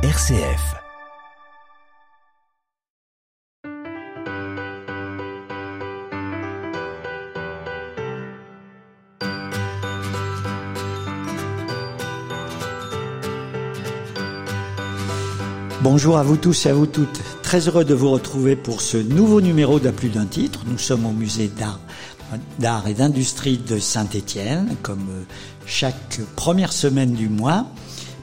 RCF. Bonjour à vous tous et à vous toutes. Très heureux de vous retrouver pour ce nouveau numéro d'À plus d'un titre. Nous sommes au musée d'art, d'art et d'industrie de Saint-Étienne, comme chaque première semaine du mois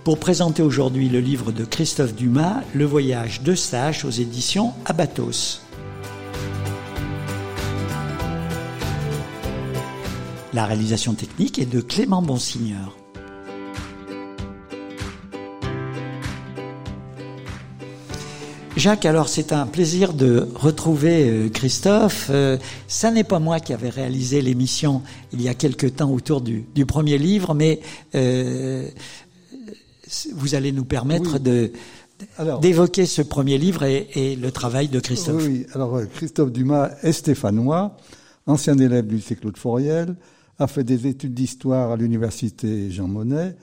pour présenter aujourd'hui le livre de Christophe Dumas, Le voyage de stage aux éditions Abatos. La réalisation technique est de Clément Bonsigneur. Jacques, alors c'est un plaisir de retrouver euh, Christophe. Euh, ça n'est pas moi qui avais réalisé l'émission il y a quelque temps autour du, premier livre, mais euh, vous allez nous permettre de d'évoquer ce premier livre et, le travail de Christophe. Oui, alors euh, Christophe Dumas est stéphanois, ancien élève du lycée Claude Fauriel, a fait des études d'histoire à l'université Jean Monnet,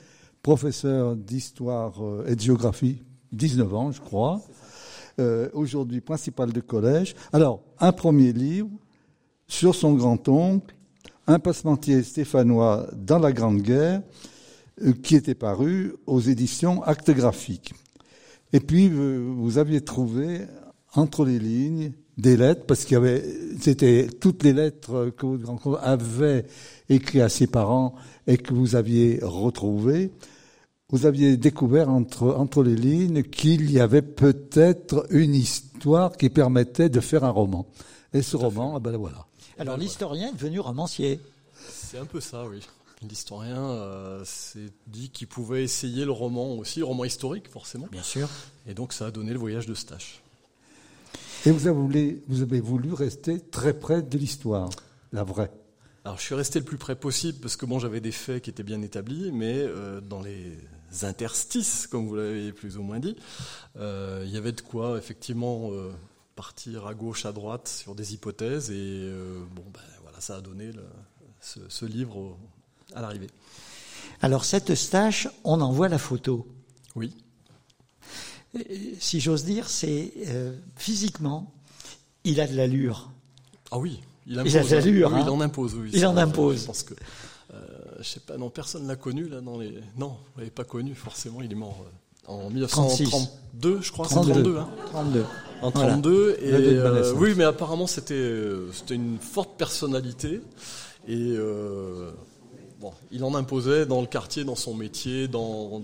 professeur d'histoire euh, et de géographie, 19 ans je crois, euh, aujourd'hui principal de collège. Alors, un premier livre sur son grand-oncle, un passementier stéphanois dans la Grande Guerre, qui était paru aux éditions Actes Graphiques. Et puis, euh, vous aviez trouvé entre les lignes des lettres, parce qu'il y avait, c'était toutes les lettres que votre grand avait écrites à ses parents et que vous aviez retrouvées. Vous aviez découvert entre, entre les lignes qu'il y avait peut-être une histoire qui permettait de faire un roman. Et ce roman, eh ben voilà. Alors l'historien est devenu romancier. C'est un peu ça, oui. L'historien euh, s'est dit qu'il pouvait essayer le roman aussi, le roman historique forcément. Bien sûr. Et donc ça a donné le voyage de Stache. Et vous avez voulu, vous avez voulu rester très près de l'histoire, la vraie. Alors je suis resté le plus près possible parce que bon j'avais des faits qui étaient bien établis, mais euh, dans les interstices, comme vous l'avez plus ou moins dit, euh, il y avait de quoi effectivement partir à gauche, à droite sur des hypothèses et bon ben voilà ça a donné ce, ce, livre à l'arrivée. Alors cette stache, on en voit la photo. Oui. Si j'ose dire, c'est euh, physiquement, il a de l'allure. Ah oui, il, impose, il a de l'allure. il en impose. Oui, il en impose. Je pense que, euh, je sais pas, non, personne l'a connu là dans les. Non, vous l'avez pas connu forcément. Il est mort euh, en 1932, je crois. 32. Hein. 32. En 32 et euh, oui, mais apparemment c'était c'était une forte personnalité et il en imposait dans le quartier, dans son métier, dans,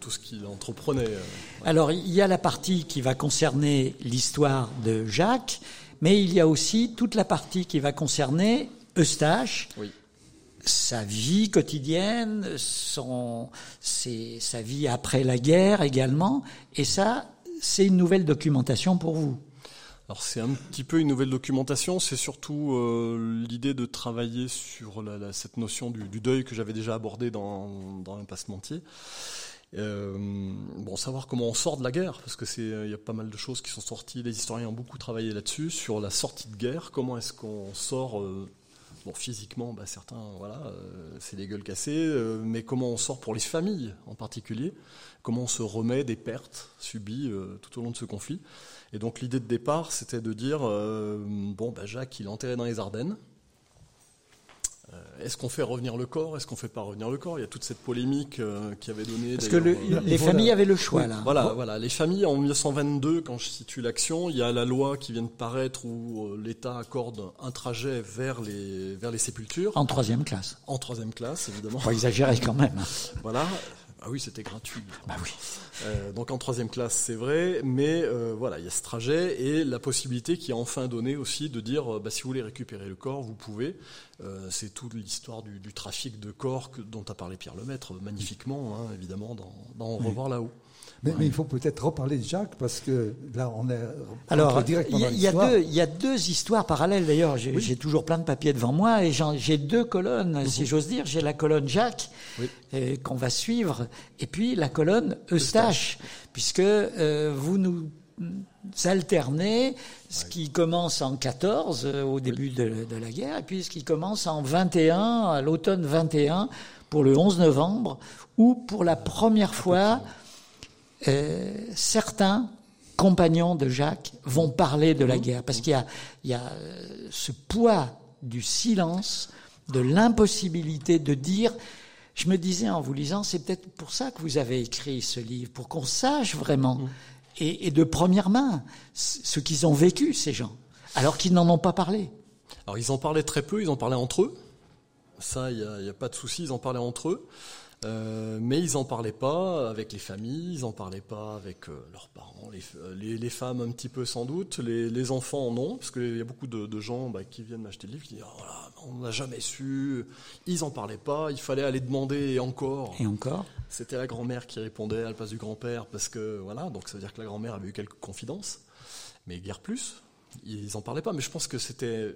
tout ce qu'il entreprenait. Euh, Alors, il y a la partie qui va concerner l'histoire de Jacques, mais il y a aussi toute la partie qui va concerner Eustache, sa vie quotidienne, son, sa vie après la guerre également, et ça, c'est une nouvelle documentation pour vous. C'est un petit peu une nouvelle documentation, c'est surtout euh, l'idée de travailler sur cette notion du, deuil que j'avais déjà abordé dans, dans Passementier. Euh, bon, savoir comment on sort de la guerre, parce que c'est, il y a pas mal de choses qui sont sorties. Les historiens ont beaucoup travaillé là-dessus, sur la sortie de guerre. Comment est-ce qu'on sort euh, Bon, physiquement, bah, certains, voilà, euh, c'est des gueules cassées, euh, mais comment on sort pour les familles en particulier? Comment on se remet des pertes subies euh, tout au long de ce conflit? Et donc l'idée de départ, c'était de dire, bon, bah, Jacques, il est enterré dans les Ardennes, euh, est-ce qu'on fait revenir le corps? Est-ce qu'on fait pas revenir le corps? Il y a toute cette polémique euh, qui avait donné. Parce que les familles avaient le choix là. Voilà, voilà. Les familles en 1922, quand je situe l'action, il y a la loi qui vient de paraître où euh, l'État accorde un trajet vers les vers les sépultures. En troisième classe. En troisième classe, évidemment. Faut exagérer quand même. voilà. Ah oui, c'était gratuit. Bah oui. Euh, donc en troisième classe, c'est vrai, mais euh, voilà, il y a ce trajet et la possibilité qui a enfin donné aussi de dire, euh, bah, si vous voulez récupérer le corps, vous pouvez. c'est toute l'histoire du, trafic de corps que, dont a parlé Pierre Lemaître magnifiquement, hein, évidemment, dans, dans Revoir là-haut. Mais, il faut peut-être reparler de Jacques parce que là, on est. Alors, il y, a deux, il y a deux histoires parallèles d'ailleurs. J'ai toujours plein de papiers devant moi et j'ai deux colonnes, si j'ose dire. J'ai la colonne Jacques euh, qu'on va suivre et puis la colonne Eustache, puisque euh, vous nous alternez ce qui commence en 14 euh, au début de, de, la guerre et puis ce qui commence en 21 à l'automne 21 pour le 11 novembre où pour la première fois euh, certains compagnons de Jacques vont parler de la mmh. guerre, parce qu'il y a, il y a euh, ce poids du silence, de l'impossibilité de dire. Je me disais en vous lisant, c'est peut-être pour ça que vous avez écrit ce livre, pour qu'on sache vraiment, et, et, de première main, ce qu'ils ont vécu, ces gens, alors qu'ils n'en ont pas parlé. Alors ils en parlaient très peu, ils en parlaient entre eux. Ça, il n'y a, a, pas de souci, ils en parlaient entre eux. Euh, mais ils n'en parlaient pas avec les familles, ils n'en parlaient pas avec euh, leurs parents, les, les, femmes un petit peu sans doute, les, les enfants non, parce qu'il y a beaucoup de, de gens bah, qui viennent m'acheter le livre qui disent oh, on n'a jamais su, ils n'en parlaient pas, il fallait aller demander et encore. Et encore. C'était la grand-mère qui répondait à la place du grand-père, parce que voilà, donc ça veut dire que la grand-mère avait eu quelques confidences, mais guère plus, ils n'en parlaient pas, mais je pense que c'était,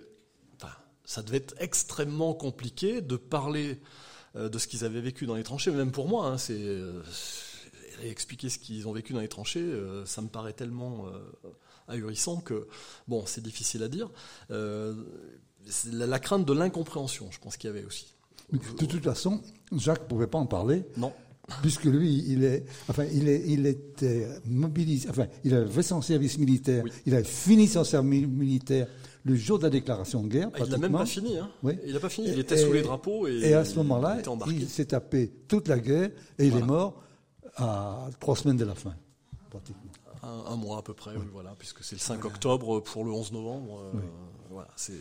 enfin, ça devait être extrêmement compliqué de parler euh, de ce qu'ils avaient vécu dans les tranchées. Même pour moi, hein, c'est euh, expliquer ce qu'ils ont vécu dans les tranchées, euh, ça me paraît tellement ahurissant que bon, c'est difficile à dire. La, crainte de l'incompréhension, je pense qu'il y avait aussi. de toute façon, Jacques ne pouvait pas en parler. Non. Puisque lui, il est, enfin, il est, il était mobilisé, enfin, il avait fait son service militaire, il avait fini son service militaire le jour de la déclaration de guerre. Ah, il n'a même pas fini. Hein. Il n'a pas fini. Il était sous les drapeaux et, et à ce moment-là, il s'est tapé toute la guerre et il est mort à trois semaines de la fin, pratiquement. Un, mois à peu près, oui, voilà, puisque c'est le 5 octobre pour le 11 novembre. Euh, voilà, c'est.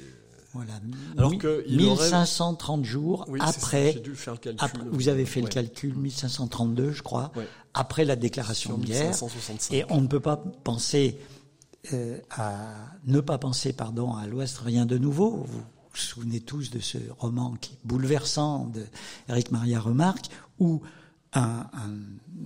Voilà. Alors que 1530 jours après, dû faire le calcul, vous avez fait le calcul, 1532, je crois, après la déclaration de guerre. Et on ne peut pas penser euh, à ne pas penser, pardon, à l'Ouest rien de nouveau. Vous vous souvenez tous de ce roman qui bouleversant de Eric Maria Remarque, où un, un,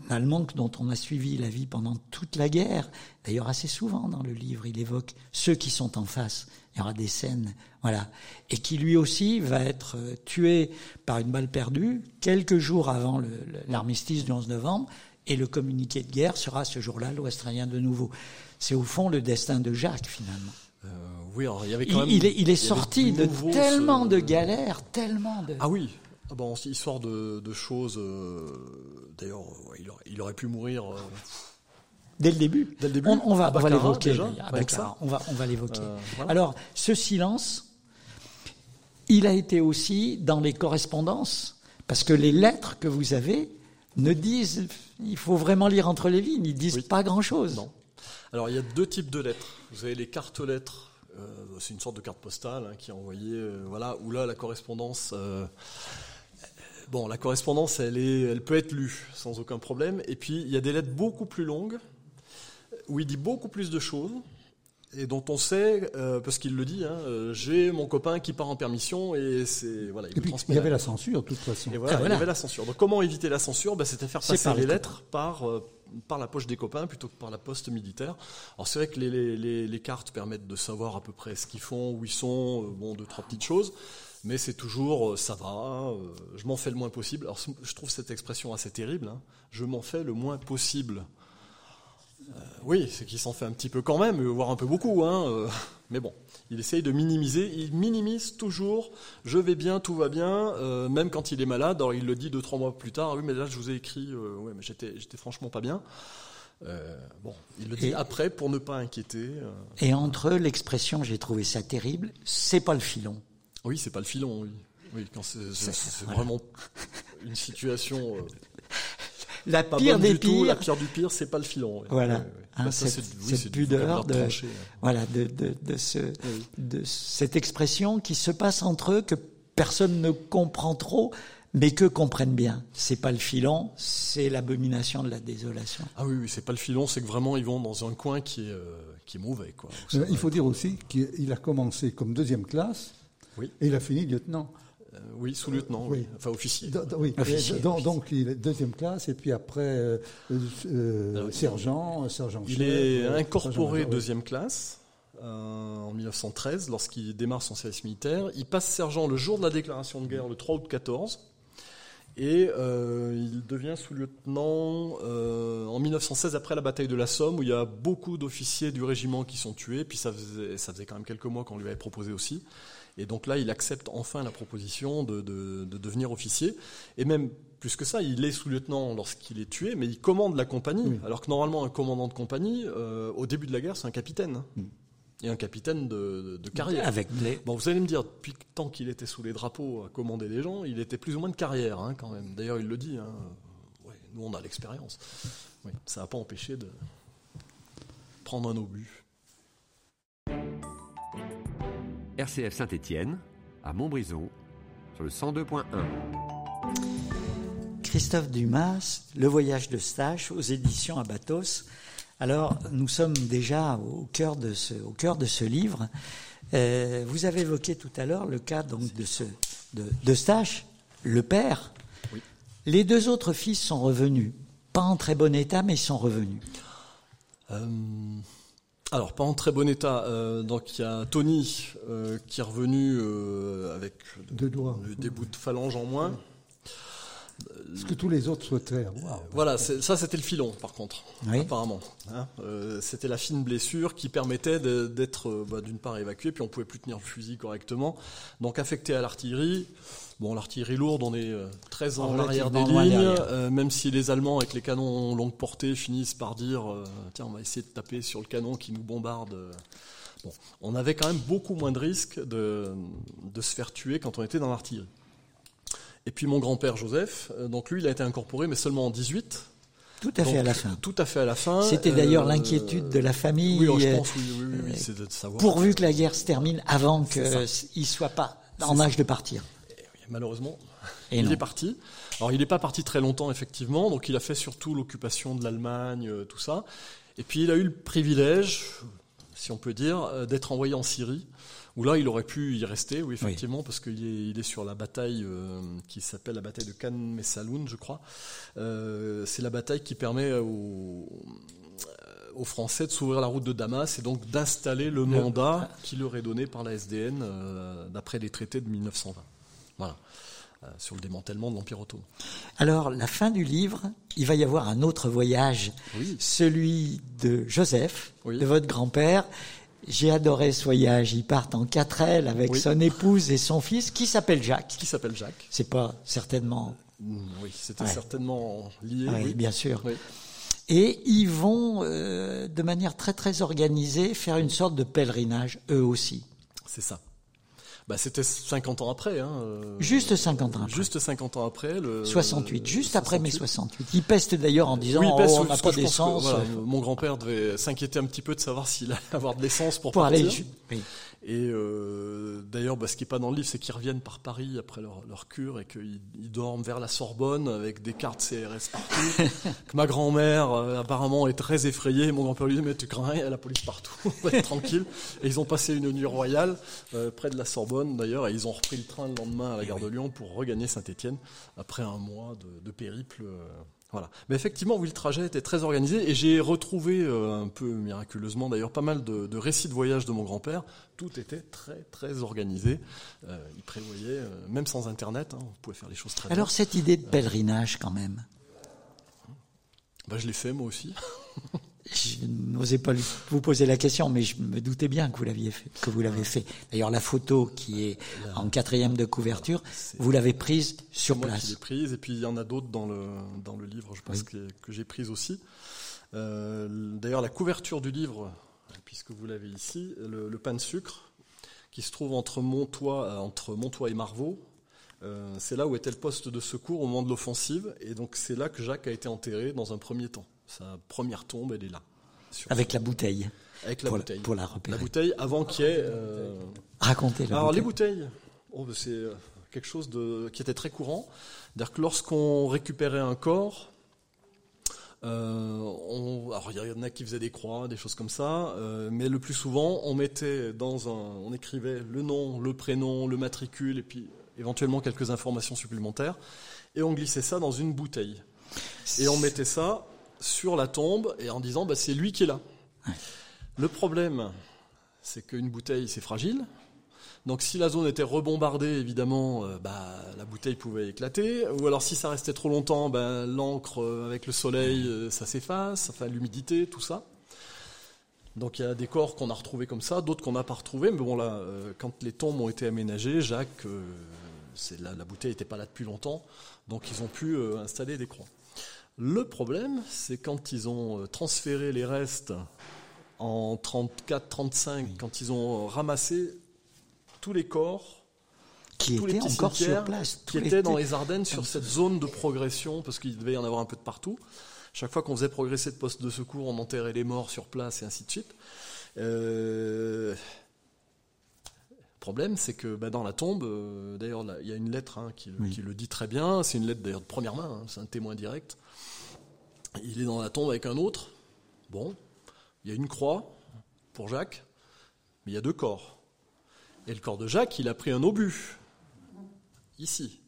Allemand dont on a suivi la vie pendant toute la guerre, d'ailleurs assez souvent dans le livre, il évoque ceux qui sont en face. Il y aura des scènes, voilà, et qui lui aussi va être euh, tué par une balle perdue quelques jours avant l'armistice du 11 novembre, et le communiqué de guerre sera ce jour-là l'Ouest de nouveau. C'est au fond le destin de Jacques finalement. Euh, oui, alors, il y avait quand même. Il, est, il est sorti de tellement de galères, tellement de. Ah oui. Ah bon, histoire de, de choses. Euh, d'ailleurs, il, il, aurait pu mourir. Euh, Dès le début. Dès le début. On, va, on va l'évoquer. On va, on va l'évoquer. Voilà. Alors, ce silence, il a été aussi dans les correspondances, parce que les lettres que vous avez ne disent, il faut vraiment lire entre les lignes, ils disent pas grand-chose. Non. Alors il y a deux types de lettres. Vous avez les cartes lettres. Euh, c'est une sorte de carte postale hein, qui est envoyée, euh, voilà, où là la correspondance, euh, bon, la correspondance, elle est, elle peut être lue sans aucun problème. Et puis il y a des lettres beaucoup plus longues où il dit beaucoup plus de choses et dont on sait, parce qu'il le dit, hein, j'ai mon copain qui part en permission et c'est voilà. Il, et puis, il y avait la censure de toute façon. Et voilà, il y avait la censure. Donc comment éviter la censure? Ben, C'était faire passer les lettres par par la poche des copains plutôt que par la poste militaire. Alors c'est vrai que les, cartes permettent de savoir à peu près ce qu'ils font, où ils sont, euh, bon, deux, trois petites choses, mais c'est toujours euh, ça va, euh, je m'en fais le moins possible. Alors je trouve cette expression assez terrible, hein. je m'en fais le moins possible. Oui, c'est qu'il s'en fait un petit peu quand même, voire un peu beaucoup, hein, mais bon. Il essaye de minimiser. Il minimise toujours. Je vais bien, tout va bien, euh, même quand il est malade. Alors il le dit deux trois mois plus tard. Oui, mais là je vous ai écrit. Euh, ouais, mais j'étais, j'étais franchement pas bien. Euh, bon, il le dit après pour ne pas inquiéter. Et entre eux, l'expression, j'ai trouvé ça terrible. C'est pas le filon. Oui, c'est pas le filon. Oui, oui quand c'est, vraiment une situation la pire des pires. la pire du pire, c'est pas le filon. Voilà. Hein, bah, cette, cette pudeur de, voilà, de, de, de, ce, de cette expression qui se passe entre eux que personne ne comprend trop, mais que comprennent bien. C'est pas le filon, c'est l'abomination de la désolation. Ah oui, oui c'est pas le filon, c'est que vraiment ils vont dans un coin qui est, euh, qui est mauvais. Quoi. Euh, il faut dire aussi qu'il a commencé comme deuxième classe oui. et il a fini lieutenant. Euh, oui, sous-lieutenant, oui. enfin officier. oui, donc, il est deuxième classe et puis après euh, euh, ah sergent, sergent Il est incorporé deuxième classe en 1913 lorsqu'il démarre son service militaire. Il passe sergent le jour de la déclaration de guerre, le 3 août 14. Et il devient sous-lieutenant en 1916 après la bataille de la Somme où il y a beaucoup d'officiers du régiment qui sont tués. Puis ça faisait, ça faisait quand même quelques mois qu'on lui avait proposé aussi. Et donc là, il accepte enfin la proposition de, devenir officier. Et même plus que ça, il est sous-lieutenant lorsqu'il est tué, mais il commande la compagnie. Alors que normalement, un commandant de compagnie, euh, au début de la guerre, c'est un capitaine. Mm. Et un capitaine de, carrière. Avec Bon, vous allez me dire, depuis temps qu'il était sous les drapeaux à commander les gens, il était plus ou moins de carrière, hein, quand même. D'ailleurs, il le dit. Hein. nous, on a l'expérience. ça n'a pas empêché de prendre un obus. RCF Saint-Étienne, à Montbrison, sur le 102.1. Christophe Dumas, Le voyage de stage aux éditions Abatos. Alors, nous sommes déjà au cœur de ce, au cœur de ce livre. Euh, vous avez évoqué tout à l'heure le cas donc de ce de, le père. Les deux autres fils sont revenus, pas en très bon état, mais ils sont revenus. Euh, alors, pas en très bon état. Euh, donc, il y a Tony euh, qui est revenu euh, avec Deux doigts. des bouts de phalange en moins. Ce que tous les autres souhaiteraient avoir. Voilà, ça c'était le filon, par contre, apparemment. Hein. c'était la fine blessure qui permettait d'être, bah, d'une part, évacué, puis on pouvait plus tenir le fusil correctement. Donc, affecté à l'artillerie. Bon, l'artillerie lourde, on est euh, très en arrière des lignes, euh, même si les Allemands, avec les canons longue portée, finissent par dire euh, tiens, on va essayer de taper sur le canon qui nous bombarde. Bon, on avait quand même beaucoup moins de risques de, de se faire tuer quand on était dans l'artillerie. Et puis mon grand-père Joseph, donc lui, il a été incorporé, mais seulement en 18. Tout à fait à la fin. Tout à fait à la fin. C'était d'ailleurs l'inquiétude de la famille. Oui, oh, je pense, oui, oui, oui, c'est de savoir. Pourvu que la guerre se termine avant qu'il ne soit pas en âge de partir malheureusement, il est parti. Alors il n'est pas parti très longtemps effectivement, donc il a fait surtout l'occupation de l'Allemagne, euh, tout ça. Et puis il a eu le privilège, si on peut dire, euh, d'être envoyé en Syrie, où là il aurait pu y rester, oui effectivement, parce qu'il est, il est sur la bataille euh, qui s'appelle la bataille de Khan Messaloun, je crois. c'est la bataille qui permet aux, aux Français de s'ouvrir la route de Damas et donc d'installer le mandat qui leur est donné par la SDN d'après les traités de 1920. Voilà. Euh, sur le démantèlement de l'Empire ottoman. Alors, la fin du livre, il va y avoir un autre voyage, celui de Joseph, de votre grand-père. J'ai adoré ce voyage. Ils partent en quatre ailes avec son épouse et son fils, qui s'appelle Jacques. Qui s'appelle Jacques. C'est pas certainement. Mm, oui, c'était certainement lié. Oui, bien sûr. Et ils vont, euh, de manière très très organisée, faire une sorte de pèlerinage, eux aussi. C'est ça. Bah, c'était 50 ans après. Hein, euh, juste 50 ans après. Juste 50 ans après. Le, 68, juste après mai 68. Il peste d'ailleurs en disant oui, peste, oh, on n'a pas d'essence. Voilà, mon grand-père devait s'inquiéter un petit peu de savoir s'il allait avoir de l'essence pour, pour partir. Aller, oui. Et euh, d'ailleurs, bah, ce qui n'est pas dans le livre, c'est qu'ils reviennent par Paris après leur, leur cure et qu'ils dorment vers la Sorbonne avec des cartes CRS partout. que ma grand-mère, euh, apparemment, est très effrayée. Mon grand-père lui dit, mais tu crains rien, il y a la police partout, on va être tranquille. Et ils ont passé une nuit royale euh, près de la Sorbonne, d'ailleurs, et ils ont repris le train le lendemain à la gare de Lyon pour regagner Saint-Étienne après un mois de, de périple. Voilà. Mais effectivement, oui, le trajet était très organisé et j'ai retrouvé euh, un peu miraculeusement d'ailleurs pas mal de, récits de voyage de mon grand-père. Tout était très très organisé. Euh, il prévoyait, euh, même sans Internet, hein, on pouvait faire les choses très Alors cette idée de pèlerinage quand même? Bah, Je l'ai fait moi aussi. je n'osais pas vous poser la question, mais je me doutais bien que vous l'aviez fait, que vous l'avez fait. D'ailleurs, la photo qui est en quatrième de couverture, vous l'avez prise sur place. L'ai prise, et puis il y en a d'autres dans le dans le livre, je pense que, j'ai prise aussi. Euh, d'ailleurs, la couverture du livre, puisque vous l'avez ici, le, pain de sucre, qui se trouve entre Montois, euh, entre Montois et Marvaux. Euh, c'est là où était le poste de secours au moment de l'offensive, et donc c'est là que Jacques a été enterré dans un premier temps. Sa première tombe, elle est là. Avec la bouteille. Avec la bouteille. pour la repérer. La bouteille avant qu'il y ait. Euh... Racontez Alors les bouteilles, oh, ben, c'est euh, quelque chose de, qui était très courant. C'est-à-dire que lorsqu'on récupérait un corps, euh, on, alors il y en a qui faisaient des croix, des choses comme ça, euh, mais le plus souvent on mettait dans un, on écrivait le nom, le prénom, le matricule et puis éventuellement quelques informations supplémentaires, et on glissait ça dans une bouteille. Et on mettait ça sur la tombe et en disant bah, c'est lui qui est là. Le problème, c'est qu'une bouteille, c'est fragile. Donc si la zone était rebombardée, évidemment, euh, bah, la bouteille pouvait éclater. Ou alors si ça restait trop longtemps, bah, l'encre euh, avec le soleil, euh, ça s'efface, enfin l'humidité, tout ça. Donc il y a des corps qu'on a retrouvés comme ça, d'autres qu'on n'a pas retrouvés. Mais bon là, quand les tombes ont été aménagées, Jacques, la, la, bouteille n'était pas là depuis longtemps, donc ils ont pu installer des croix. Le problème, c'est quand ils ont transféré les restes en 34-35, quand ils ont ramassé tous les corps qui étaient encore sur place, qui étaient dans les Ardennes sur cette zone de progression, parce qu'il devait y en avoir un peu de partout. Chaque fois qu'on faisait progresser de poste de secours, on enterrait les morts sur place et ainsi de suite. Euh... Le problème, c'est que bah, dans la tombe, euh, d'ailleurs, il y a une lettre hein, qui, le dit très bien. C'est une lettre d'ailleurs de première main, hein, c'est un témoin direct. Il est dans la tombe avec un autre. Bon, il y a une croix pour Jacques, mais il y a deux corps. Et le corps de Jacques, il a pris un obus, ici.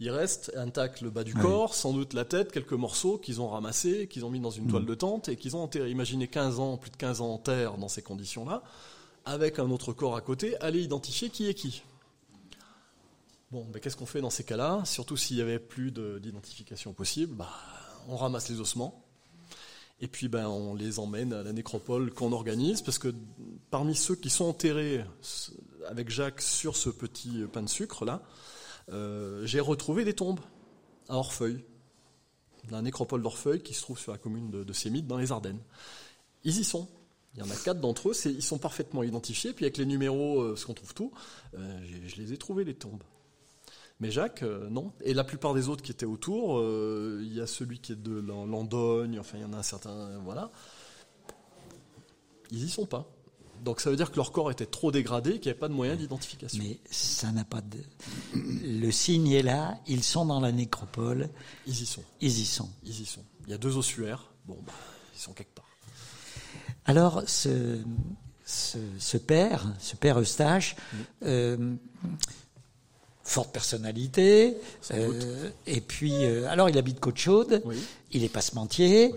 Il reste intact le bas du corps, sans doute la tête, quelques morceaux qu'ils ont ramassés, qu'ils ont mis dans une toile mm. de tente et qu'ils ont enterré. Imaginez 15 ans, plus de 15 ans en terre dans ces conditions-là, avec un autre corps à côté, allez identifier qui est qui. Bon, ben, qu'est-ce qu'on fait dans ces cas-là? Surtout s'il n'y avait plus d'identification possible, bah, on ramasse les ossements. Et puis ben, on les emmène à la nécropole qu'on organise, parce que parmi ceux qui sont enterrés avec Jacques sur ce petit pain de sucre là, euh, j'ai retrouvé des tombes à Orfeuille, la nécropole d'Orfeuille qui se trouve sur la commune de, Sémite dans les Ardennes. Ils y sont. Il y en a quatre d'entre eux, ils sont parfaitement identifiés. Puis avec les numéros, euh, parce qu'on trouve tout, euh, je les ai trouvés les tombes. Mais Jacques, non. Et la plupart des autres qui étaient autour, il y a celui qui est de Landogne, enfin il y en a un certain, voilà. Ils y sont pas. Donc ça veut dire que leur corps était trop dégradé, qu'il n'y avait pas de moyen d'identification. Mais ça n'a pas de. Le signe est là, ils sont dans la nécropole. Ils y sont. Ils y sont. Ils y sont. Il y a deux ossuaires. Bon, bah, ils sont quelque part. Alors, ce, ce, père, ce père Eustache, euh, forte personnalité, euh, et puis, euh, alors il habite Côte-Chaude, il est passementier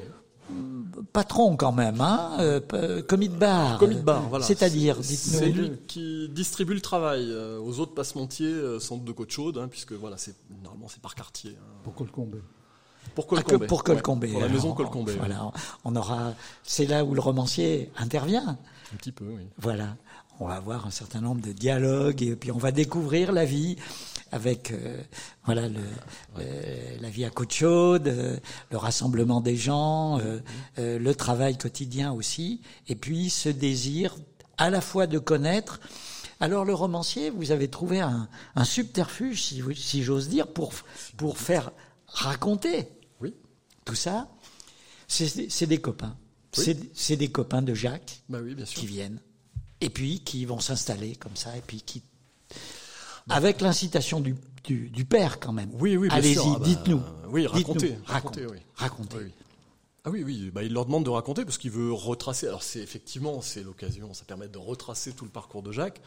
patron quand même, hein, euh, commis de bar. Commis de bar, voilà. C'est-à-dire, dites-nous. C'est lui qui distribue le travail euh, aux autres passementiers, euh, centre de Côte-Chaude, hein, puisque voilà, c'est normalement c'est par quartier. Hein. Pour Colcombé. Pour ah, Colcombé. pour Colcombé. pour la maison Colcombé. Voilà, on aura. C'est là où le romancier intervient. Un petit peu, oui. Voilà, on va avoir un certain nombre de dialogues et puis on va découvrir la vie avec euh, voilà le, euh, la vie à côte chaude, euh, le rassemblement des gens, le travail quotidien aussi, et puis ce désir à la fois de connaître. Alors le romancier, vous avez trouvé un, un subterfuge, si, si j'ose dire, pour pour faire raconter oui. tout ça. C'est des copains. C'est des copains de Jacques bah oui, bien sûr. qui viennent et puis qui vont s'installer comme ça et puis qui avec l'incitation du, du, du, père quand même. Oui, oui, Allez-y, ah bah, dites-nous. oui, racontez. Racontez, oui. Racontez. Ah oui, oui, bah, il leur demande de raconter parce qu'il veut retracer. Alors c'est effectivement, c'est l'occasion, ça permet de retracer tout le parcours de Jacques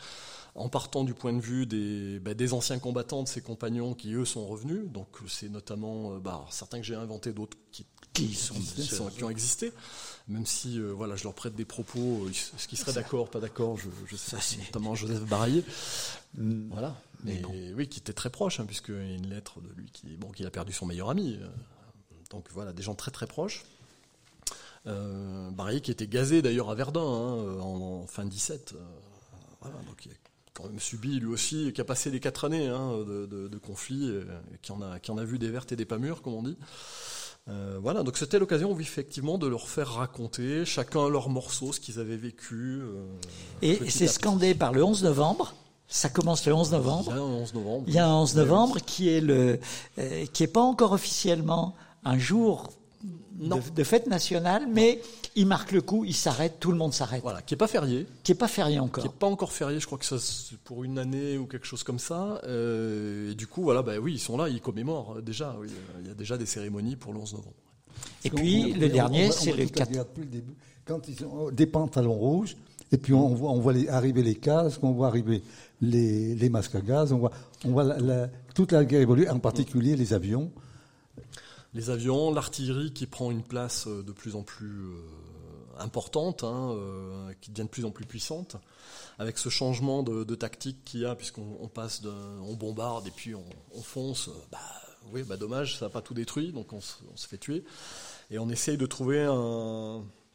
en partant du point de vue des, bah, des anciens combattants, de ses compagnons qui eux sont revenus. Donc c'est notamment euh, bah, certains que j'ai inventés, d'autres qui, qui, sont, qui, ont existé. Même si euh, voilà, je leur prête des propos, euh, ce qui serait d'accord, pas d'accord, je, je sais, notamment Joseph Baraillé. Mm. Voilà. Mais, oui, qui était très proche, hein, puisqu'il y a une lettre de lui qui, bon, qu'il a perdu son meilleur ami. Euh. donc voilà, des gens très très proches. Euh, qui était gazé d'ailleurs à Verdun hein, en, fin 17. Euh, voilà, donc il a quand même subi lui aussi, qui a passé les quatre années hein, de, de, de, conflit, qui, en a, qui en a vu des vertes et des pas mûres, comme on dit. Euh, voilà, donc c'était l'occasion effectivement de leur faire raconter chacun leur morceau, ce qu'ils avaient vécu. et c'est scandé par le 11 novembre ça commence le 11 novembre. Il y a un 11 novembre. Il y a un 11 novembre qui est le, euh, qui est pas encore officiellement un jour de, fête nationale, mais il marque le coup, il s'arrête, tout le monde s'arrête. Voilà, qui est pas férié. Qui est pas férié encore. Qui est pas encore férié, je crois que ça c'est pour une année ou quelque chose comme ça. Euh, et du coup, voilà, bah oui, ils sont là, ils commémorent euh, déjà. Oui, il y a déjà des cérémonies pour le 11 novembre. Et puis le dernier, c'est le 4. Quand ils ont des pantalons rouges, et puis on voit, on voit arriver les casques, on voit arriver les, les masques à gaz, on voit, on voit la, toute la guerre évoluer, en particulier les avions. Les avions, l'artillerie qui prend une place euh, de plus en plus euh, importante, hein, euh, qui devient de plus en plus puissante, avec ce changement de, tactique qu'il y a, puisqu'on on passe, on bombarde et puis on, on fonce. Bah, oui, bah dommage, ça n'a pas tout détruit, donc on se, fait tuer. Et on essaye de trouver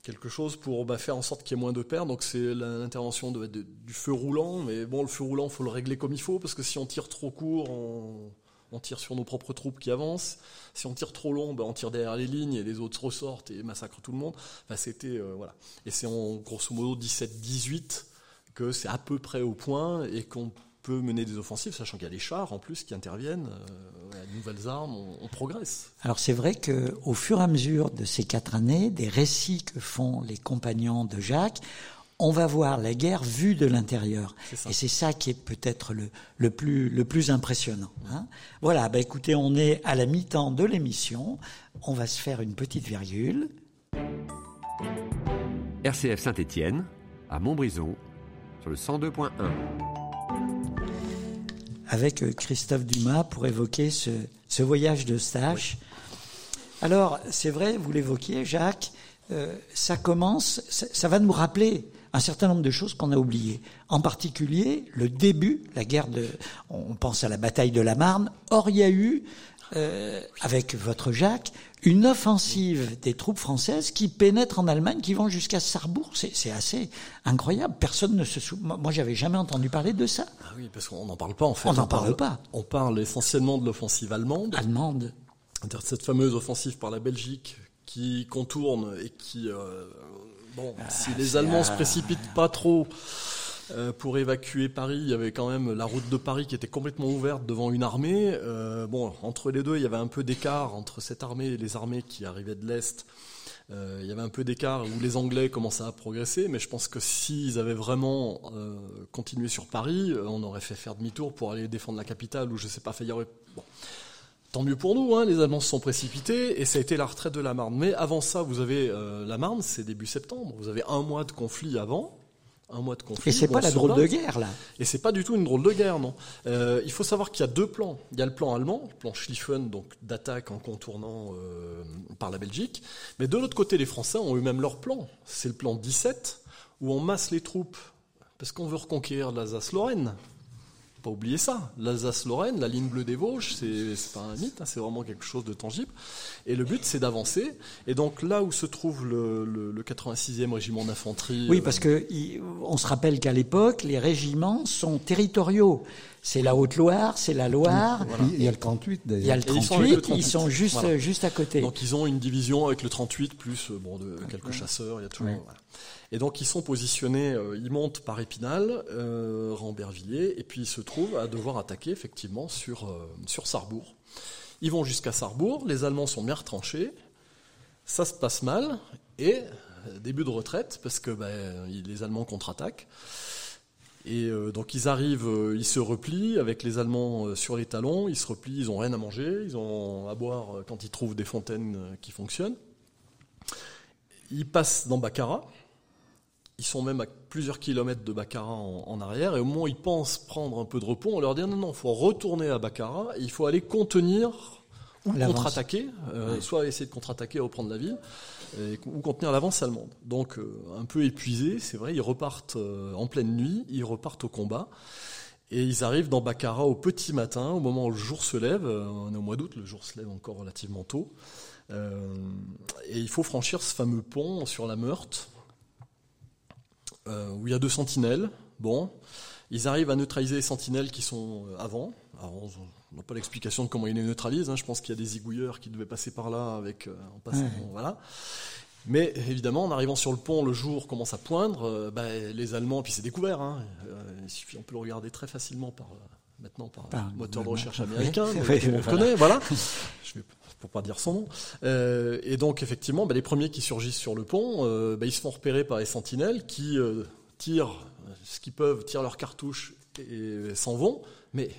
quelque chose pour bah, faire en sorte qu'il y ait moins de pertes. Donc c'est l'intervention du feu roulant, mais bon, le feu roulant, faut le régler comme il faut parce que si on tire trop court, on, tire sur nos propres troupes qui avancent. Si on tire trop long, bah, on tire derrière les lignes et les autres ressortent et massacrent tout le monde. c'était euh, voilà. Et c'est en grosso modo 17-18 que c'est à peu près au point et qu'on peut mener des offensives, sachant qu'il y a les chars en plus qui interviennent, euh, nouvelles armes, on, progresse. Alors c'est vrai que au fur et à mesure de ces quatre années, des récits que font les compagnons de Jacques, on va voir la guerre vue de l'intérieur. Et c'est ça qui est peut-être le, le, plus, le plus impressionnant. Hein. voilà, bah écoutez, on est à la mi-temps de l'émission. On va se faire une petite virgule. RCF Saint-Étienne, à Montbrison, sur le 102.1 avec euh, Christophe Dumas pour évoquer ce, ce voyage de stage. Alors, c'est vrai, vous l'évoquiez, Jacques, euh, ça commence, ça, ça, va nous rappeler un certain nombre de choses qu'on a oubliées. En particulier, le début, la guerre de, on pense à la bataille de la Marne. Or, il y a eu euh, avec votre Jacques, une offensive des troupes françaises qui pénètrent en Allemagne, qui vont jusqu'à Sarrebourg. C'est assez incroyable. Personne ne se souvient. Moi, j'avais jamais entendu parler de ça. Ah oui, parce qu'on n'en parle pas en fait. On n'en parle, pas. On parle essentiellement de l'offensive allemande. Allemande. Cette fameuse offensive par la Belgique qui contourne et qui, euh, bon, ah, si les Allemands se précipitent pas trop euh, pour évacuer Paris, il y avait quand même la route de Paris qui était complètement ouverte devant une armée. Euh, bon, entre les deux, il y avait un peu d'écart entre cette armée et les armées qui arrivaient de l'est. Euh, il y avait un peu d'écart où les Anglais commençaient à progresser, mais je pense que s'ils avaient vraiment continué sur Paris, on aurait fait faire demi-tour pour aller défendre la capitale, ou je sais pas, fait bon. Tant mieux pour nous, hein, les Allemands se sont précipités et ça a été la retraite de la Marne. Mais avant ça, vous avez la Marne, c'est début septembre. Vous avez un mois de conflit avant un mois de conflit. Et c'est pas la drôle de guerre là. Et c'est pas du tout une drôle de guerre, non. Euh, il faut savoir qu'il y a deux plans. Il y a le plan allemand, le plan Schlieffen, donc d'attaque en contournant euh, par la Belgique. Mais de l'autre côté, les Français ont eu même leur plan. C'est le plan 17 où on masse les troupes parce qu'on veut reconquérir l'Alsace-Lorraine pas oublier ça. L'Alsace-Lorraine, la ligne bleue des Vosges, c'est pas un mythe, hein, c'est vraiment quelque chose de tangible. Et le but, c'est d'avancer. Et donc là où se trouve le, le, 86e régiment d'infanterie. Oui, parce que on se rappelle qu'à l'époque, les régiments sont territoriaux. C'est la Haute-Loire, c'est la Loire. Il y a le 38 d'ailleurs. Il y a le 38, ils sont, juste, juste à côté. Donc ils ont une division avec le 38 plus euh, bon, de, quelques chasseurs. Il y a tout. Et donc ils sont positionnés, euh, ils montent par Épinal, euh, Rambervilliers, et puis ils se trouvent à devoir attaquer effectivement sur, euh, sur Sarrebourg. Ils vont jusqu'à Sarrebourg, les Allemands sont bien retranchés, ça se passe mal, et euh, début de retraite, parce que ben, les Allemands contre-attaquent. Et donc ils arrivent, ils se replient avec les Allemands sur les talons, ils se replient, ils ont rien à manger, ils ont à boire quand ils trouvent des fontaines qui fonctionnent. Ils passent dans Baccarat, ils sont même à plusieurs kilomètres de Baccarat en, arrière, et au moment où ils pensent prendre un peu de repos, on leur dit non, non, il faut retourner à Baccarat, il faut aller contenir ou contre-attaquer, euh, soit essayer de contre-attaquer et reprendre la ville, ou contenir l'avance allemande. Donc euh, un peu épuisés, c'est vrai, ils repartent euh, en pleine nuit, ils repartent au combat, et ils arrivent dans Baccarat au petit matin, au moment où le jour se lève, on est au mois d'août, le jour se lève encore relativement tôt, et il faut franchir ce fameux pont sur la Meurthe, euh, où il y a deux sentinelles. Bon, ils arrivent à neutraliser les sentinelles qui sont euh, avant. N'a pas l'explication de comment ils les neutralisent. Hein. Je pense qu'il y a des zigouilleurs qui devaient passer par là avec euh, en passant. Voilà. Mais évidemment, en arrivant sur le pont, le jour commence à poindre. Bah, les Allemands, puis c'est découvert. Hein, il suffit, on peut le regarder très facilement par maintenant par, moteur de recherche américain, on connaît, voilà. Je vais pour pas dire son nom. Euh, et donc effectivement, bah, les premiers qui surgissent sur le pont, euh, bah, ils se font repérer par les sentinelles qui euh, tirent ce qu'ils peuvent, tirent leurs cartouches et, s'en vont, mais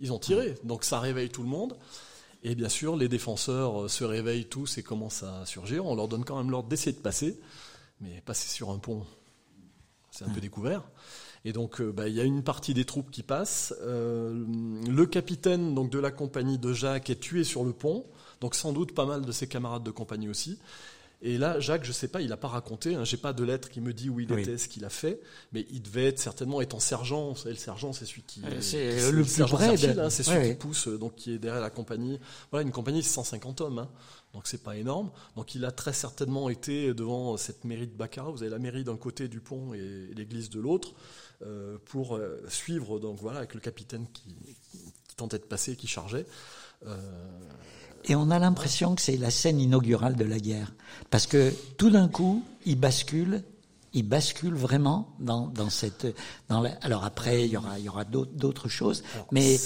ils ont tiré, donc ça réveille tout le monde. Et bien sûr, les défenseurs se réveillent tous et commencent à surgir. On leur donne quand même l'ordre d'essayer de passer, mais passer sur un pont, c'est un peu découvert. Et donc, bah, il y a une partie des troupes qui passent. le capitaine donc de la compagnie de Jacques est tué sur le pont donc sans doute pas mal de ses camarades de compagnie aussi. Et là, Jacques, je sais pas, il n'a pas raconté. Hein, J'ai pas de lettre qui me dit où il était, ce qu'il a fait, mais il devait être certainement étant sergent. Vous savez, le sergent, c'est celui qui, euh, c'est le, plus près, hein, c'est celui qui pousse, euh, donc qui est derrière la compagnie. Voilà, une compagnie, c'est 150 hommes, hein, donc c'est pas énorme. Donc il a très certainement été devant cette mairie de Baccarat. Vous avez la mairie d'un côté du pont et l'église de l'autre. Euh, pour suivre, donc voilà, avec le capitaine qui, tentait de passer, qui chargeait. Euh, et on a l'impression que c'est la scène inaugurale de la guerre. Parce que tout d'un coup, il bascule, il bascule vraiment dans, dans cette. Dans la, alors après, il y aura, il y aura d'autres choses. mais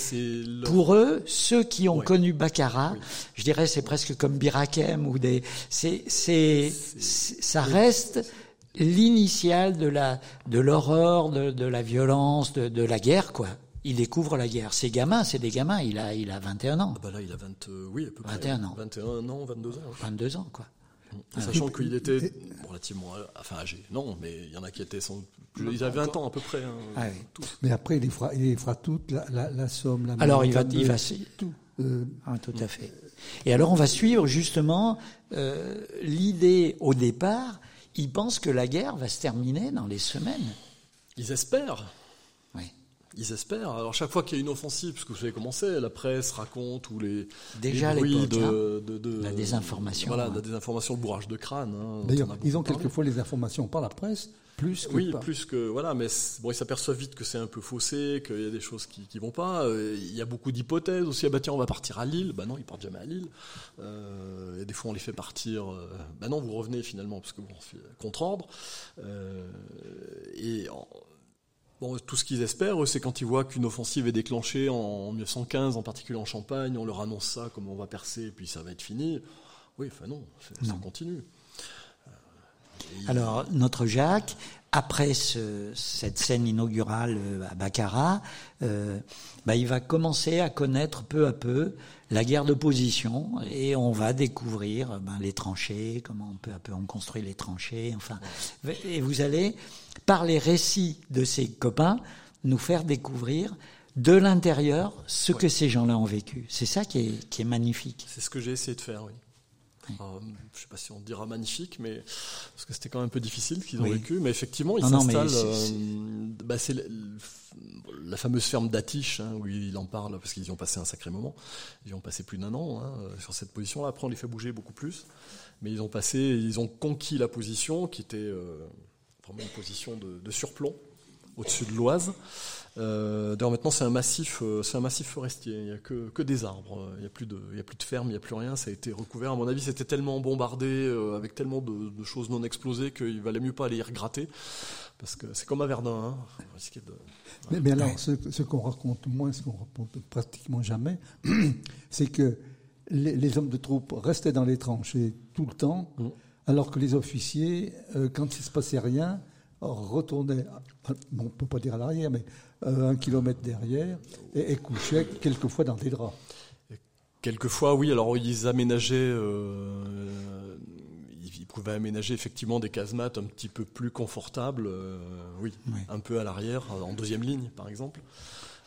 pour eux, ceux qui ont connu Baccarat, je dirais c'est presque comme Birakem ou des. C'est, c'est, ça reste l'initiale de la de l'horreur, de, de, la violence, de, de, la guerre, quoi. Il découvre la guerre. Ces gamins, c'est des gamins. Il a il a 21 ans. Ah bah là, il a 20, euh, oui, à peu 21 ans. 21 ans, 22 ans. 22 ans, quoi. Sachant qu'il était relativement, enfin âgé, non, mais il y en a qui étaient sans, ils avaient 20 ans à peu près. Hein, ah mais après, il fera, il fera toute la, la, la somme. La alors il va, il va, tout. Euh, ah, tout à fait. Et alors on va suivre justement euh, l'idée au départ ils pensent que la guerre va se terminer dans les semaines. Ils espèrent. Ils espèrent. Alors chaque fois qu'il y a une offensive, parce que vous savez comment c'est, la presse raconte ou les déjà les bruits de, de, de, la désinformation. Voilà, la désinformation, le bourrage de crâne. Hein, D'ailleurs, ils ont quelquefois les informations par la presse plus que oui, plus que voilà, mais bon, ils s'aperçoivent vite que c'est un peu faussé, qu'il y a des choses qui, qui vont pas. Euh, il y a beaucoup d'hypothèses aussi. Ah bah tiens, on va partir à Lille. Bah non, ils partent jamais à Lille. Euh, et des fois, on les fait partir. Euh, bah non, vous revenez finalement parce que bon, contre ordre. Euh, et Bon, tout ce qu'ils espèrent, c'est quand ils voient qu'une offensive est déclenchée en 1915, en particulier en Champagne, on leur annonce ça, comme on va percer, et puis ça va être fini. Oui, enfin non, ça continue. Alors, notre Jacques, après cette scène inaugurale euh, à Baccarat, euh, bah, il va commencer à connaître peu à peu la guerre de position et on va découvrir ben, les tranchées, comment peu à peu on construit les tranchées, enfin. Et vous allez, par les récits de ses copains, nous faire découvrir de l'intérieur ce que ces gens-là ont vécu. C'est ça qui est, qui est magnifique. C'est ce que j'ai essayé de faire, oui. Euh, je ne sais pas si on dira magnifique, mais parce que c'était quand même un peu difficile ce qu'ils ont vécu. Mais effectivement, ils s'installent. Euh, bah, c'est la fameuse ferme d'Atiche hein, où il en parle parce qu'ils y ont passé un sacré moment. Ils y ont passé plus d'un an hein, sur cette position-là. Après, on les fait bouger beaucoup plus, mais ils ont passé, ils ont conquis la position qui était euh, vraiment une position de, de surplomb au-dessus de l'Oise. Euh, D'ailleurs maintenant c'est un massif, euh, c'est un massif forestier. Il n'y a que, que des arbres. Il n'y a plus de, il y a plus de ferme, il n'y a plus rien. Ça a été recouvert. À mon avis, c'était tellement bombardé euh, avec tellement de, de, choses non explosées qu'il valait mieux pas aller y regratter parce que c'est comme à Verdun. Hein. De, mais, mais, alors, ce, ce qu'on raconte moins, ce qu'on raconte pratiquement jamais, c'est que les, les, hommes de troupe restaient dans les tranchées tout le temps, mmh. alors que les officiers, euh, quand il se passait rien, retournaient, on ne peut pas dire à l'arrière, mais euh, un kilomètre derrière, et, et couchaient quelquefois dans des draps. Quelquefois, oui. Alors, ils aménageaient, euh, ils pouvaient aménager effectivement des casemates un petit peu plus confortables, euh, oui, un peu à l'arrière, en deuxième ligne, par exemple.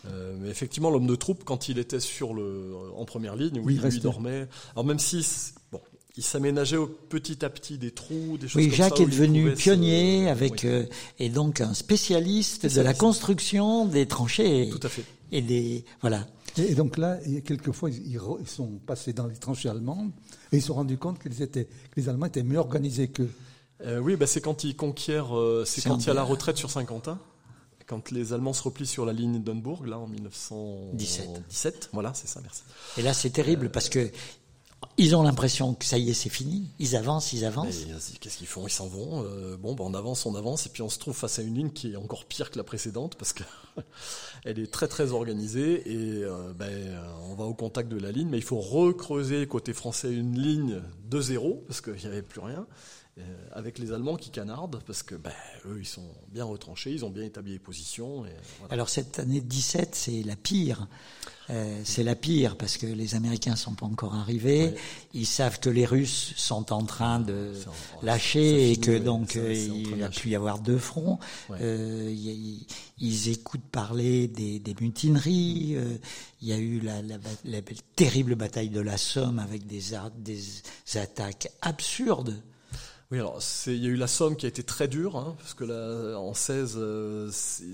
Euh, mais effectivement, l'homme de troupe, quand il était sur le, en première ligne, oui, il, il dormait. Alors même si, bon, il s'aménageait petit à petit des trous, des choses oui, comme Jacques est devenu pionnier avec euh, et donc un spécialiste de la construction des tranchées. Tout à fait. Et des voilà. Et, donc là, quelquefois, ils, sont passés dans les tranchées allemandes et ils se sont rendus compte qu'ils étaient, que les Allemands étaient mieux organisés qu'eux. Euh, oui, bah c'est quand ils conquièrent, euh, c'est quand il y a la retraite sur Saint-Quentin quand les Allemands se replient sur la ligne d'Unburg, là en 1917. 17, voilà, c'est ça, merci. Et là, c'est terrible parce que ils ont l'impression que ça y est, c'est fini. Ils avancent, ils avancent. Qu'est-ce qu'ils font? Ils s'en vont. Euh, bon, ben on avance, on avance, et puis on se trouve face à une ligne qui est encore pire que la précédente parce que elle est très très organisée et euh, ben, on va au contact de la ligne, mais il faut recreuser côté français une ligne de zéro parce qu'il n'y avait plus rien. Euh, avec les Allemands qui canardent parce que ben, eux ils sont bien retranchés, ils ont bien établi les positions. Et, voilà. Alors cette année 17 c'est la pire. Euh, c'est la pire parce que les Américains sont pas encore arrivés. Ils savent que les Russes sont en train de lâcher et que donc euh, il va plus y avoir deux fronts. Euh, ils, écoutent parler des, mutineries. Euh, il y a eu la, terrible bataille de la Somme avec des, attaques absurdes Oui, alors il y a eu la Somme qui a été très dure, hein, parce que là, en 16,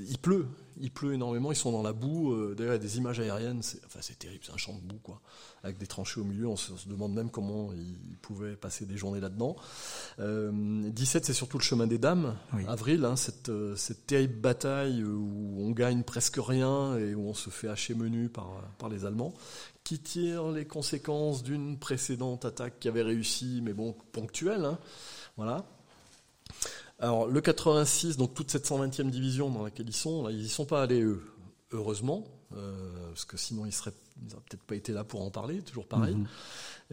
il pleut, il pleut énormément, ils sont dans la boue. D'ailleurs, il y a des images aériennes, c'est terrible, c'est un champ de boue, quoi avec des tranchées au milieu. On se, demande même comment ils pouvaient passer des journées là-dedans. Euh, 17, c'est surtout le chemin des dames, avril, hein, cette, euh, cette, terrible bataille où on gagne presque rien et où on se fait hacher menu par, par les Allemands, qui tire les conséquences d'une précédente attaque qui avait réussi, mais bon, ponctuelle. Hein, voilà. Alors le 86, donc toute cette 120e division dans laquelle ils sont, là, ils y sont pas allés eux, heureusement, euh, parce que sinon ils seraient ils n'ont peut-être pas été là pour en parler, toujours pareil. Mhm.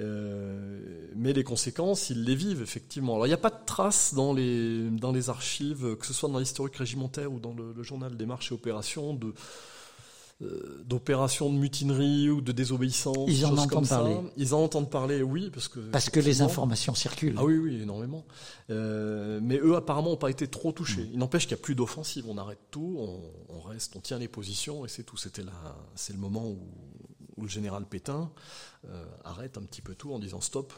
Euh, mais les conséquences, ils les vivent effectivement. Alors il n'y a pas de traces dans les dans les archives, que ce soit dans l'historique régimentaire ou dans le, journal des marches et opérations, de euh, d'opérations de mutinerie ou de désobéissance. Ils en entendent parler. Ils en entendent parler, oui, parce que parce que les informations circulent. Ah oui, oui, énormément. Euh, mais eux, apparemment, n'ont pas été trop touchés. Il n'empêche qu'il n'y a plus d'offensive. On arrête tout, on, on, reste, on tient les positions et c'est tout. C'était là, c'est le moment où où le général Pétain euh, arrête un petit peu tout en disant stop,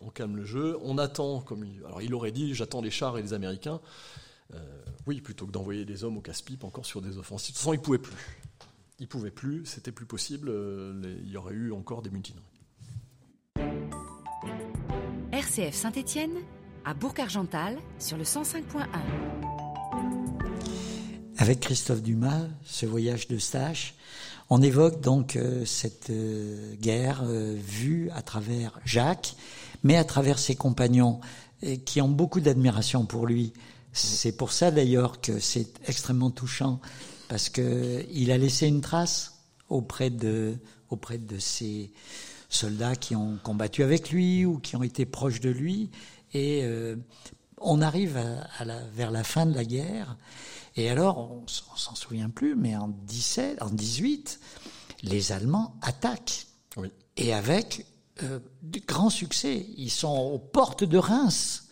on calme le jeu, on attend, comme il, alors il aurait dit j'attends les chars et les Américains, euh, oui, plutôt que d'envoyer des hommes au casse-pipe encore sur des offensives. De toute façon, il ne pouvait plus. Il ne pouvait plus, c'était plus possible, euh, il y aurait eu encore des mutineries. RCF Saint-Étienne, à Bourg-Argental, sur le 105.1. Avec Christophe Dumas, ce voyage de stage, on évoque donc euh, cette euh, guerre euh, vue à travers Jacques, mais à travers ses compagnons qui ont beaucoup d'admiration pour lui. C'est pour ça d'ailleurs que c'est extrêmement touchant parce que il a laissé une trace auprès de auprès de ces soldats qui ont combattu avec lui ou qui ont été proches de lui et on arrive à, la, vers la fin de la guerre et alors, on, s'en souvient plus, mais en 17, en 18, les Allemands attaquent. Et avec euh, de grands succès. Ils sont aux portes de Reims.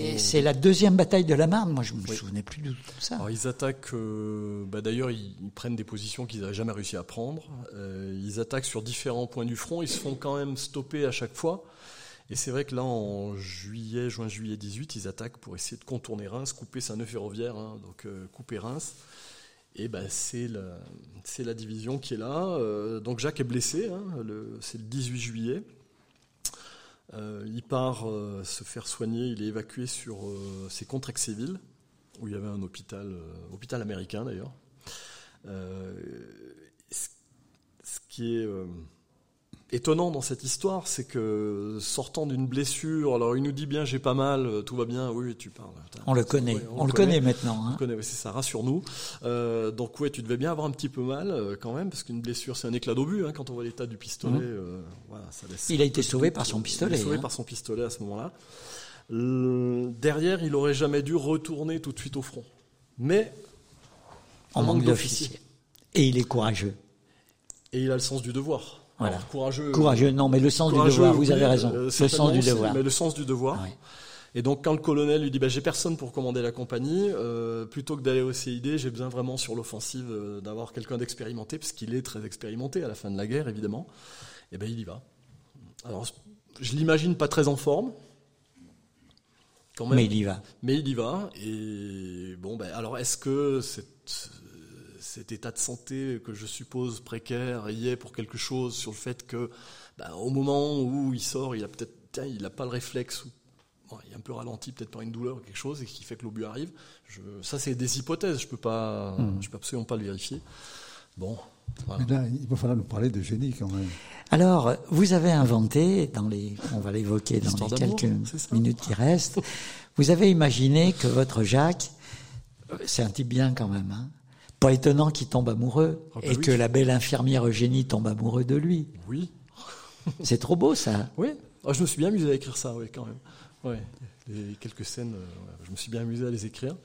Et c'est la deuxième bataille de la Marne. Moi, je me souvenais plus de tout ça. Alors, ils attaquent. Euh, bah, D'ailleurs, ils, prennent des positions qu'ils n'avaient jamais réussi à prendre. Euh, ils attaquent sur différents points du front. Ils se font quand même stopper à chaque fois. Et c'est vrai que là, en juillet, juin, juillet 18, ils attaquent pour essayer de contourner Reims, couper sa nœud ferroviaire, hein, donc euh, couper Reims. Et ben c'est la, division qui est là. Euh, donc Jacques est blessé, hein, c'est le 18 juillet. Euh, il part se faire soigner, il est évacué sur ses Contrexéville, où il y avait un hôpital, hôpital américain d'ailleurs. ce qui est étonnant dans cette histoire, c'est que sortant d'une blessure, alors il nous dit bien j'ai pas mal, euh, tout va bien, oui tu parles. On le connaît, on, le connaît, maintenant. Hein. On le connaît, c'est ça, rassure-nous. Euh, donc ouais, tu devais bien avoir un petit peu mal euh, quand même, parce qu'une blessure c'est un éclat d'obus hein, quand on voit l'état du pistolet. Mmh. voilà, ça laisse il a été sauvé par son pistolet. Il sauvé hein. par son pistolet à ce moment-là. derrière, il aurait jamais dû retourner tout de suite au front, mais en manque d'officier. Et il est courageux. Et il a le sens du devoir. Voilà. courageux. Courageux, non, mais le sens du devoir, vous avez raison. Euh, le sens du devoir. Mais le sens du devoir. Et donc quand le colonel lui dit bah, j'ai personne pour commander la compagnie, euh, plutôt que d'aller au CID, j'ai besoin vraiment sur l'offensive euh, d'avoir quelqu'un d'expérimenté, parce qu'il est très expérimenté à la fin de la guerre évidemment. Et ben il y va. Alors je l'imagine pas très en forme. Quand même, mais il y va. Mais il y va. Et bon ben alors est-ce que cette cet état de santé que je suppose précaire y est pour quelque chose sur le fait que bah, au moment où il sort, il a peut-être il n'a pas le réflexe il est un peu ralenti peut-être par une douleur ou quelque chose et qui fait que l'obus arrive. Je, ça c'est des hypothèses, je peux pas hmm. je peux absolument pas le vérifier. Bon, Mais là, il va falloir nous parler de génie quand même. Alors, vous avez inventé, dans les, on va l'évoquer dans les quelques minutes qui restent, vous avez imaginé que votre Jacques, euh, c'est un type bien quand même, hein, pas étonnant qu'il tombe amoureux ah bah et que la belle infirmière Eugénie tombe amoureux de lui. Oui. C'est trop beau ça. Oui. Ah, je me suis bien amusé à écrire ça, oui, quand même. Ouais. Les quelques scènes, euh, je me suis bien amusé à les écrire.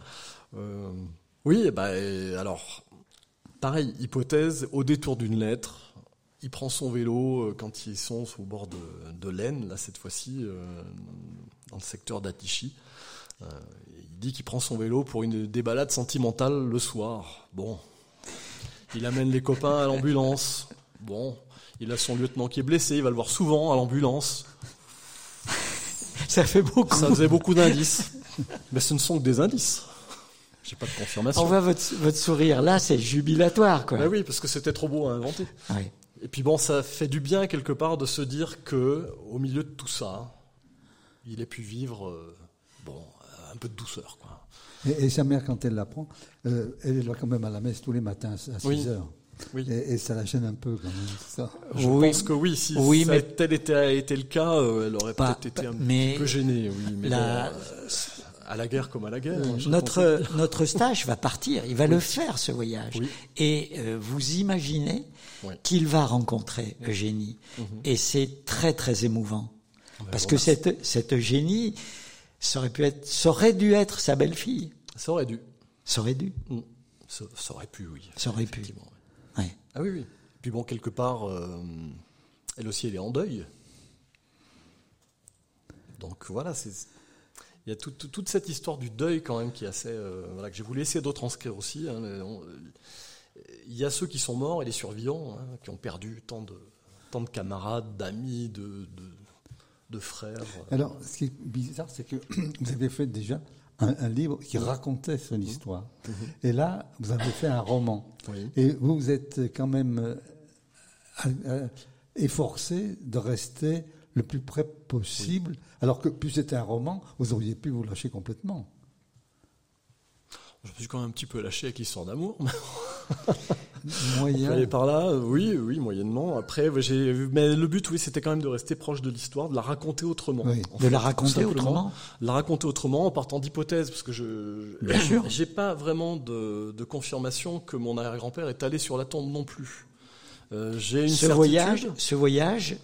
Euh, oui, bah, alors, pareil, hypothèse, au détour d'une lettre, il prend son vélo euh, quand ils sont au bord de, de l'Aisne, là cette fois-ci, dans le secteur d'Atichy. il dit qu'il prend son vélo pour une des balades sentimentales le soir. Bon, il amène les copains à l'ambulance. Bon, il a son lieutenant qui est blessé, il va le voir souvent à l'ambulance. Ça fait beaucoup. Ça faisait beaucoup d'indices. Mais ce ne sont que des indices. J'ai pas de confirmation. On voit votre, votre sourire là, c'est jubilatoire, quoi. Ben oui, parce que c'était trop beau à inventer. Oui. Et puis bon, ça fait du bien quelque part de se dire que, au milieu de tout ça, il ait pu vivre, euh, bon, un peu de douceur, quoi. Et, sa mère, quand elle l'apprend, euh, elle est quand même à la messe tous les matins à 6 heures. Oui. Et, ça la gêne un peu quand même. Ça. Je pense que oui, si oui, ça tel était, été le cas, euh, elle aurait peut-être été un peu gênée. Oui, mais la, à la guerre comme à la guerre. Notre, notre stage va partir, il va le faire ce voyage. Et euh, vous imaginez qu'il va rencontrer Eugénie. Mhm. Et c'est très très émouvant. Ah ben Parce que cette, cette Eugénie, ça aurait, pu être, ça aurait dû être sa belle-fille. Ça aurait dû. Ça aurait dû. Mm. Ça, aurait pu, oui. Ça aurait pu. Ouais. Ah oui, oui. Puis bon, quelque part, euh, elle aussi, elle est en deuil. Donc voilà, c'est il y a toute cette histoire du deuil quand même qui est assez euh, voilà que j'ai voulu essayer de retranscrire aussi. Hein, il y a ceux qui sont morts et les survivants hein, qui ont perdu tant de tant de camarades, d'amis, de, de, frères. Alors, ce qui est bizarre, c'est que vous avez fait déjà un, livre qui racontait son mhm. histoire. Mhm. Et là, vous avez fait un roman. Et vous, vous êtes quand même euh, efforcé de rester le plus près possible, alors que plus c'était un roman, vous auriez pu vous lâcher complètement. Je me suis quand même un petit peu lâché avec l'histoire d'amour. Moyen. par là, euh, oui, oui, moyennement. Après, j'ai, mais le but, oui, c'était quand même de rester proche de l'histoire, de la raconter autrement. de la raconter autrement. La raconter autrement en partant d'hypothèses, parce que je, bien sûr, j'ai pas vraiment de, de confirmation que mon arrière-grand-père est allé sur la tombe non plus. Euh, j'ai une ce voyage, ce voyage,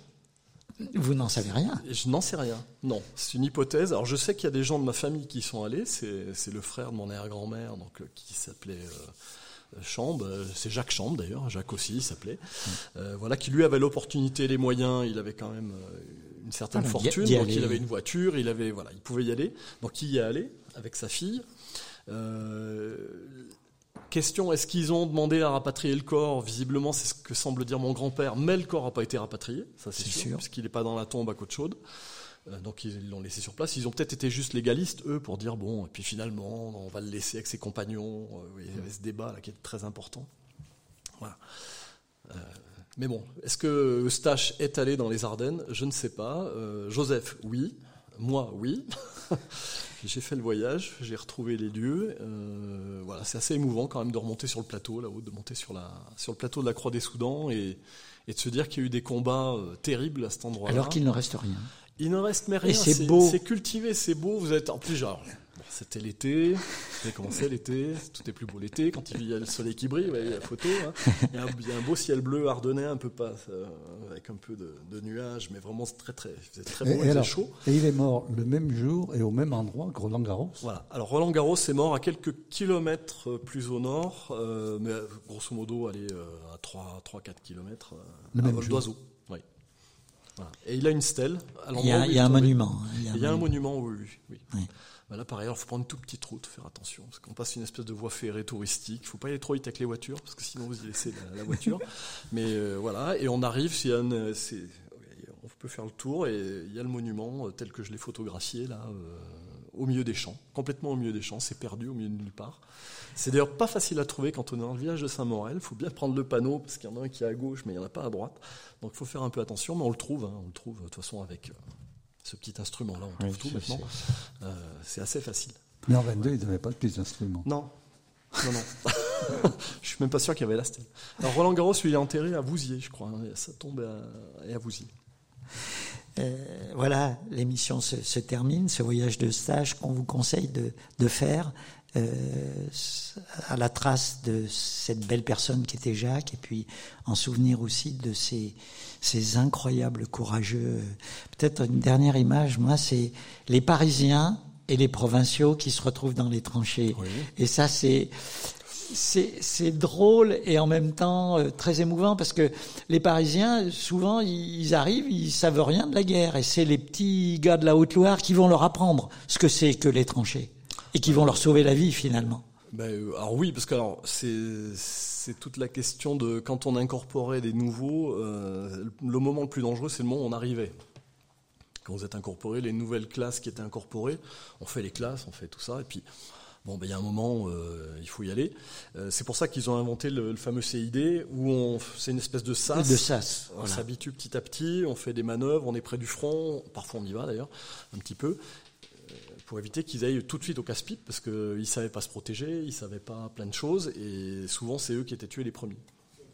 vous n'en savez rien Je n'en sais rien. Non, c'est une hypothèse. Alors je sais qu'il y a des gens de ma famille qui sont allés. C'est le frère de mon arrière-grand-mère, donc euh, qui s'appelait euh, Chambre. Euh, c'est Jacques Chambre d'ailleurs. Jacques aussi, il s'appelait. voilà, qui lui avait l'opportunité, les moyens. Il avait quand même une certaine ah, fortune, donc il avait une voiture. Il avait, voilà, il pouvait y aller. Donc il y est allé avec sa fille. Question, est-ce qu'ils ont demandé à rapatrier le corps? Visiblement, c'est ce que semble dire mon grand-père, mais le corps n'a pas été rapatrié, ça c'est sûr, parce qu'il n'est pas dans la tombe à côte chaude. Euh, donc ils l'ont laissé sur place. Ils ont peut-être été juste légalistes, eux, pour dire, bon, et puis finalement, on va le laisser avec ses compagnons. Euh, il y avait ce débat là qui est très important. Euh, mais bon, est-ce que Eustache est allé dans les Ardennes? Je ne sais pas. Joseph, oui. Moi, oui. j'ai fait le voyage, j'ai retrouvé les lieux. Voilà, c'est assez émouvant quand même de remonter sur le plateau, là-haut, de monter sur, le plateau de la Croix des Soudans et, et de se dire qu'il y a eu des combats terribles à cet endroit-là. Alors qu'il ne reste rien. Il ne reste mais rien. c'est beau. C'est cultivé, c'est beau. Vous êtes en plus genre c'était l'été, vous commencé l'été, tout est plus beau l'été, quand il y a le soleil qui brille, il y a la photo. Hein. Il, y a un, beau ciel bleu ardennais, un peu pas, euh, avec un peu de, nuages, mais vraiment très très, très beau et, chaud. Et il est mort le même jour et au même endroit que Roland Garros? Voilà, alors Roland Garros est mort à quelques kilomètres plus au nord, euh, mais grosso modo, allez, euh, à 3-4 kilomètres, le à vol d'oiseau. Et il a une stèle. il y a, un monument. Il y a un, monument, oui. oui. oui. Là, par ailleurs, il faut prendre une toute petite route, faire attention, parce qu'on passe une espèce de voie ferrée touristique. Il ne faut pas aller trop vite avec les voitures, parce que sinon vous y laissez la, voiture. Mais euh, voilà, et on arrive, on peut faire le tour, et il y a le monument euh, tel que je l'ai photographié là, euh, au milieu des champs, complètement au milieu des champs. C'est perdu au milieu de nulle part. C'est d'ailleurs pas facile à trouver quand on est dans le village de Saint-Morel. Il faut bien prendre le panneau, parce qu'il y en a un qui est à gauche, mais il n'y en a pas à droite. Donc il faut faire un peu attention, mais on le trouve. Hein. on le trouve de toute façon avec ce petit instrument-là, on trouve tout maintenant. Euh, c'est assez facile. Mais en 22, il n'y avait pas de plus d'instruments. Non. Non, non. je suis même pas sûr qu'il y avait la stèle. Alors Roland Garros, lui, il est enterré à Vouziers, je crois. Hein, ça tombe à, à Vouziers. Euh, voilà, l'émission se, termine, ce voyage de stage qu'on vous conseille de, de faire euh, à la trace de cette belle personne qui était Jacques, et puis en souvenir aussi de ces, ces incroyables courageux. Peut-être une dernière image, moi, c'est les Parisiens et les provinciaux qui se retrouvent dans les tranchées. Et ça, c'est c'est drôle et en même temps euh, très émouvant parce que les Parisiens, souvent, ils arrivent, ils savent rien de la guerre et c'est les petits gars de la Haute-Loire qui vont leur apprendre ce que c'est que les tranchées et qui vont leur sauver la vie finalement. Ben, euh, alors oui, parce que alors c'est toute la question de quand on incorporait des nouveaux, euh, le moment le plus dangereux, c'est le moment où on arrivait. quand vous êtes incorporé, les nouvelles classes qui étaient incorporées, on fait les classes, on fait tout ça, et puis bon, ben, il y a un moment, euh, il faut y aller. Euh, c'est pour ça qu'ils ont inventé le, fameux CID, où on, c'est une espèce de sas. De sas. On s'habitue petit à petit, on fait des manœuvres, on est près du front, parfois on y va d'ailleurs, un petit peu, euh, pour éviter qu'ils aillent tout de suite au casse-pipe, parce qu'ils ne savaient pas se protéger, ils ne savaient pas plein de choses, et souvent c'est eux qui étaient tués les premiers.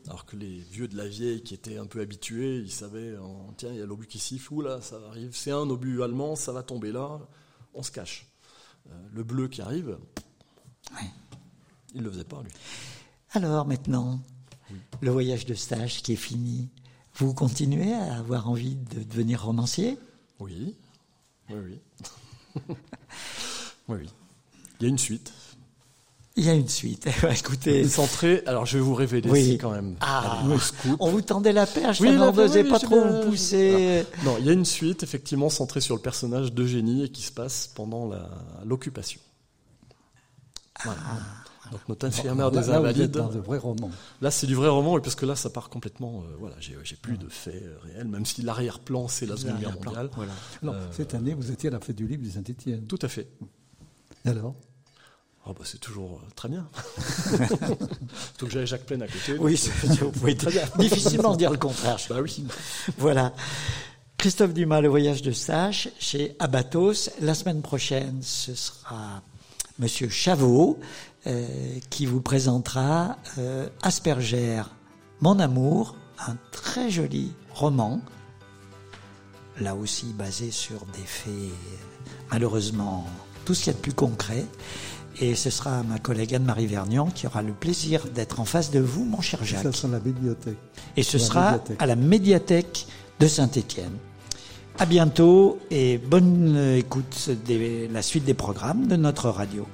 Alors que les vieux de la vieille qui étaient un peu habitués, ils savaient, tiens, il y a l'obus qui siffle, là, ça arrive, c'est un obus allemand, ça va tomber là, on se cache. Euh, le bleu qui arrive, il ne le faisait pas, lui. Alors maintenant, le voyage de stage qui est fini, vous continuez à avoir envie de devenir romancier? Oui, oui, oui. oui, oui. Il y a une suite. Il y a une suite. Écoutez, centré. Alors je vais vous révéler oui. quand même. Ah, on vous tendait la perche, oui, on n'osait pas trop vous pousser. Non, il y a une suite effectivement centrée sur le personnage d'Eugénie et qui se passe pendant l'occupation. Voilà. Ah. Donc notre infirmière des là, invalides. De vrai roman. Là, c'est du vrai roman, parce que là, ça part complètement. Euh, voilà, j'ai plus de faits euh, réels, même si l'arrière-plan, c'est la Seconde Guerre mondiale. Voilà. Euh, cette année, vous étiez à la fête du livre de Saint-Étienne. Tout à fait. Et alors? Oh bah c'est toujours euh, très bien. Surtout que j'avais Jacques Plaine à côté. Oui, vous pouvez très bien. difficilement dire le contraire. Bah oui. Voilà. Christophe Dumas, le voyage de stage chez Abatos. La semaine prochaine, ce sera Monsieur Chavot euh, qui vous présentera euh, Asperger, mon amour, un très joli roman, là aussi basé sur des faits malheureusement tout ce qu'il y a de plus concret. Et ce sera ma collègue Anne-Marie Vernion qui aura le plaisir d'être en face de vous, mon cher Jacques. Ça sera la bibliothèque. Et ce sera à la médiathèque de Saint-Étienne. À bientôt et bonne écoute de la suite des programmes de notre radio.